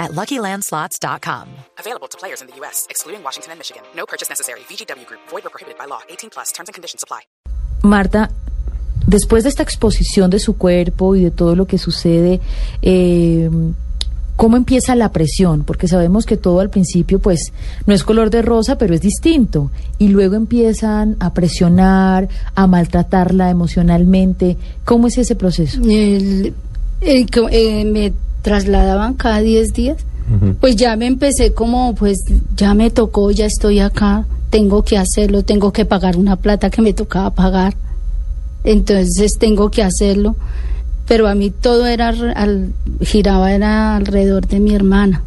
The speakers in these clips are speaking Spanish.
at LuckyLandSlots.com. Available to players in the U.S., excluding Washington and Michigan. No purchase necessary. VGW Group. Void or prohibited by law. 18 plus. Terms and conditions apply. Marta, después de esta exposición de su cuerpo y de todo lo que sucede, eh, ¿cómo empieza la presión? Porque sabemos que todo al principio, pues, no es color de rosa, pero es distinto. Y luego empiezan a presionar, a maltratarla emocionalmente. ¿Cómo es ese proceso? El- el eh, me trasladaban cada 10 días. Pues ya me empecé como, pues ya me tocó, ya estoy acá, tengo que hacerlo, tengo que pagar una plata que me tocaba pagar. Entonces tengo que hacerlo. Pero a mí todo era, al- al- giraba era alrededor de mi hermana.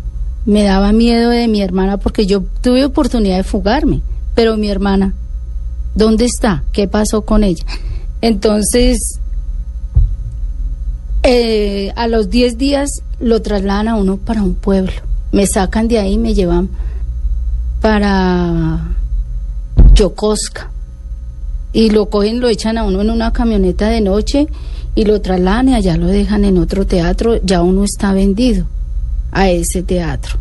Me daba miedo de mi hermana porque yo tuve oportunidad de fugarme, pero mi hermana, ¿dónde está? ¿Qué pasó con ella? Entonces, eh, a los 10 días lo trasladan a uno para un pueblo. Me sacan de ahí me llevan para Yokosuka. Y lo cogen, lo echan a uno en una camioneta de noche y lo trasladan y allá lo dejan en otro teatro. Ya uno está vendido a ese teatro.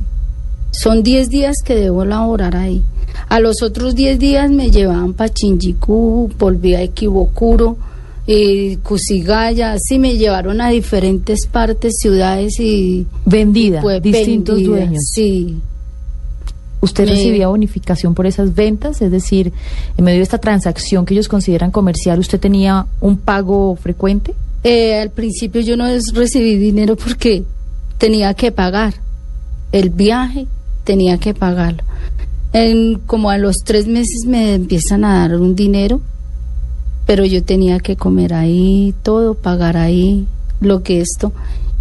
Son 10 días que debo laborar ahí. A los otros 10 días me llevaban para Shinjuku, volví a Equivocuro, eh, Kusigaya, así me llevaron a diferentes partes, ciudades y... Vendida, y, pues, distintos vendida, dueños. Sí. ¿Usted Me- recibía bonificación por esas ventas? Es decir, en medio de esta transacción que ellos consideran comercial, ¿usted tenía un pago frecuente? Eh, al principio yo no recibí dinero porque tenía que pagar el viaje, tenía que pagarlo. En, como a los tres meses me empiezan a dar un dinero, pero yo tenía que comer ahí, todo, pagar ahí, lo que esto.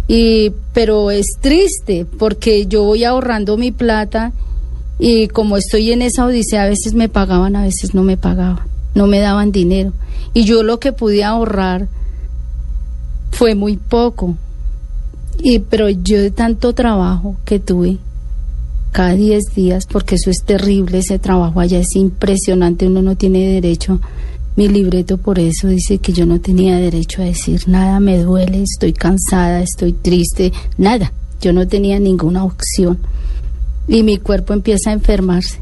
Y, pero es triste porque yo voy ahorrando mi plata y como estoy en esa odisea, a veces me pagaban, a veces no me pagaban, no me daban dinero. Y yo lo que pude ahorrar fue muy poco. Y pero yo de tanto trabajo que tuve cada 10 días, porque eso es terrible, ese trabajo allá es impresionante, uno no tiene derecho. Mi libreto por eso dice que yo no tenía derecho a decir nada, me duele, estoy cansada, estoy triste, nada. Yo no tenía ninguna opción. Y mi cuerpo empieza a enfermarse.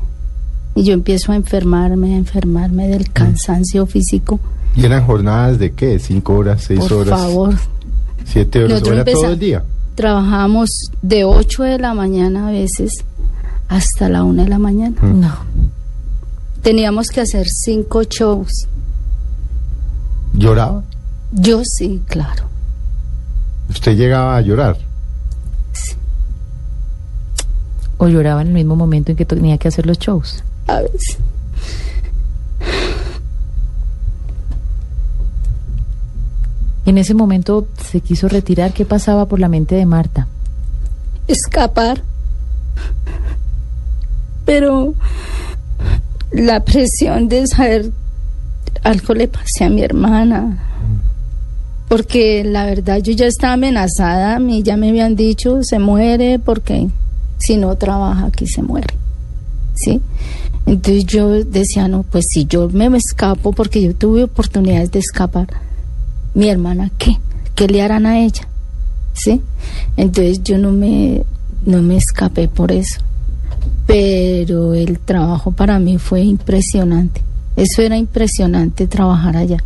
Y yo empiezo a enfermarme, a enfermarme del cansancio físico. ¿Y eran jornadas de qué? ¿Cinco horas, seis Por horas? favor, ¿Siete horas? ¿Era todo el día? Trabajamos de 8 de la mañana a veces hasta la 1 de la mañana. No. Teníamos que hacer cinco shows. ¿Lloraba? Yo sí, claro. ¿Usted llegaba a llorar? ¿O lloraba en el mismo momento en que tenía que hacer los shows? A veces. En ese momento se quiso retirar. ¿Qué pasaba por la mente de Marta? Escapar. Pero la presión de saber algo le pasé a mi hermana. Porque la verdad yo ya estaba amenazada, a mí ya me habían dicho, se muere porque si no trabaja aquí se muere. ¿Sí? Entonces yo decía, no, pues si yo me escapo, porque yo tuve oportunidades de escapar, mi hermana, ¿qué? ¿Qué le harán a ella? ¿Sí? Entonces yo no me, no me escapé por eso. Pero el trabajo para mí fue impresionante. Eso era impresionante trabajar allá.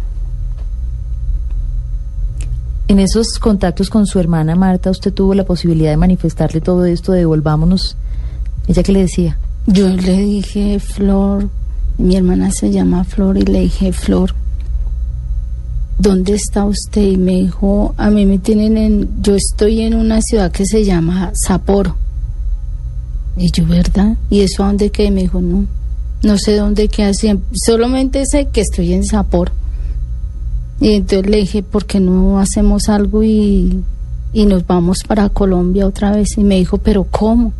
En esos contactos con su hermana Marta, usted tuvo la posibilidad de manifestarle todo esto, de devolvámonos. ¿Ella qué le decía? Yo le dije, Flor, mi hermana se llama Flor, y le dije, Flor, ¿dónde está usted? Y me dijo, a mí me tienen en, yo estoy en una ciudad que se llama Sapporo. Y yo, ¿verdad? ¿Y eso a dónde quedé? Me dijo, no, no sé dónde queda, solamente sé que estoy en Sapporo. Y entonces le dije, ¿por qué no hacemos algo y, y nos vamos para Colombia otra vez? Y me dijo, ¿pero cómo?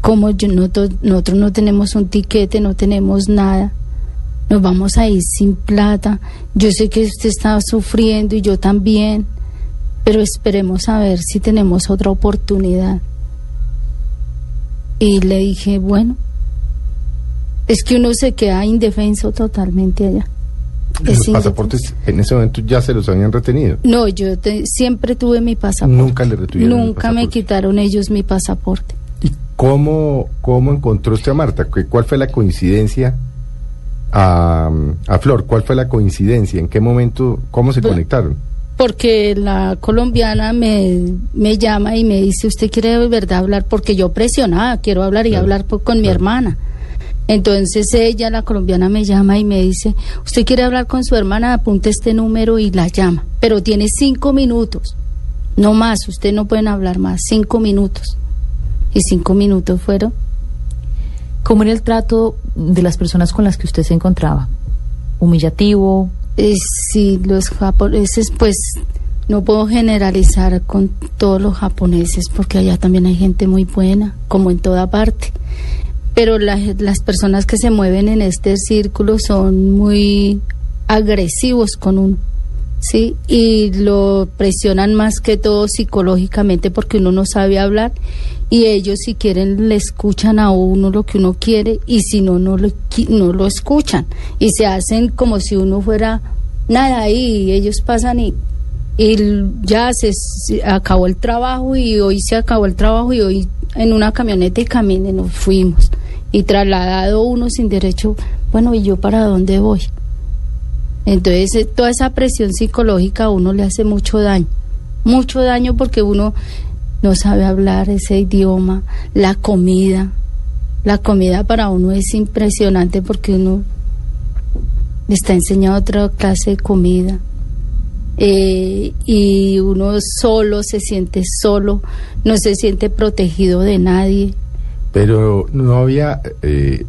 como yo, nosotros, nosotros no tenemos un tiquete, no tenemos nada. nos vamos a ir sin plata. Yo sé que usted está sufriendo y yo también, pero esperemos a ver si tenemos otra oportunidad. Y le dije, bueno, es que uno se queda indefenso totalmente allá. Los Es pasaportes en ese momento ya se los habían retenido. No, yo te- siempre tuve mi pasaporte. Nunca le retuvieron Nunca me quitaron ellos mi pasaporte. ¿Y cómo, cómo encontró usted a Marta? ¿Qué- ¿Cuál fue la coincidencia a, a Flor? ¿Cuál fue la coincidencia? ¿En qué momento? ¿Cómo se Bueno. conectaron? Porque la colombiana me, me llama y me dice, ¿usted quiere de verdad hablar? Porque yo presionada, quiero hablar y Claro, hablar con mi hermana. Entonces ella, la colombiana, me llama y me dice, ¿usted quiere hablar con su hermana? Apunte este número y la llama. Pero tiene cinco minutos, no más, usted no pueden hablar más, cinco minutos. Y cinco minutos fueron. ¿Cómo era el trato de las personas con las que usted se encontraba? ¿Humillativo? Eh, sí, los japoneses, pues no puedo generalizar con todos los japoneses porque allá también hay gente muy buena, como en toda parte. Pero la- las personas que se mueven en este círculo son muy agresivos con uno, ¿sí? Y lo presionan más que todo psicológicamente porque uno no sabe hablar y ellos si quieren le escuchan a uno lo que uno quiere y si no, no lo, no lo escuchan y se hacen como si uno fuera nada y ellos pasan y, y ya se, se acabó el trabajo y hoy se acabó el trabajo y hoy en una camioneta y camine nos fuimos y trasladado uno sin derecho, bueno, ¿y yo para dónde voy? Entonces, eh, toda esa presión psicológica a uno le hace mucho daño, mucho daño porque uno no sabe hablar ese idioma, la comida, la comida para uno es impresionante porque uno le está enseñando otra clase de comida. Eh, y uno solo se siente solo, no se siente protegido de nadie. Pero no había eh,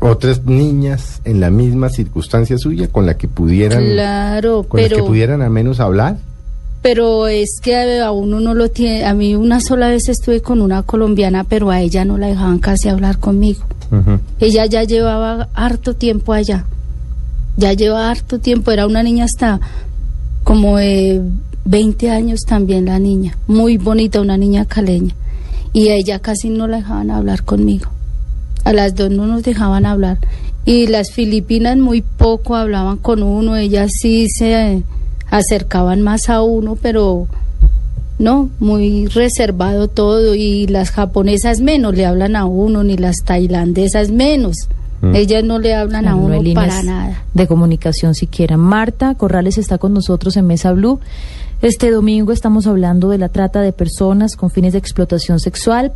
otras niñas en la misma circunstancia suya con la que pudieran, Claro, con las pero que pudieran al menos hablar. pero es que a uno no lo tiene. A mí una sola vez estuve con una colombiana, pero a ella no la dejaban casi hablar conmigo. Ella ya llevaba harto tiempo allá. Ya lleva harto tiempo. Era una niña hasta como de 20 años también la niña. Muy bonita, una niña caleña. Y a ella casi no la dejaban hablar conmigo. A las dos no nos dejaban hablar. Y las filipinas muy poco hablaban con uno. Ellas sí se acercaban más a uno, pero no, muy reservado todo. Y las japonesas menos le hablan a uno, ni las tailandesas menos. Mm. Ellas no le hablan a uno para nada. de comunicación siquiera. Marta Corrales está con nosotros en Mesa Blue. Este domingo estamos hablando de la trata de personas con fines de explotación sexual.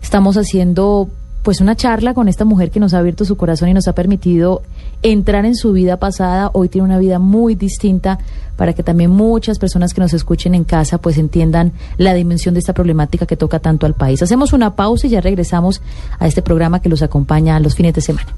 Estamos haciendo pues una charla con esta mujer que nos ha abierto su corazón y nos ha permitido entrar en su vida pasada. Hoy tiene una vida muy distinta para que también muchas personas que nos escuchen en casa pues entiendan la dimensión de esta problemática que toca tanto al país. Hacemos una pausa y ya regresamos a este programa que los acompaña los fines de semana.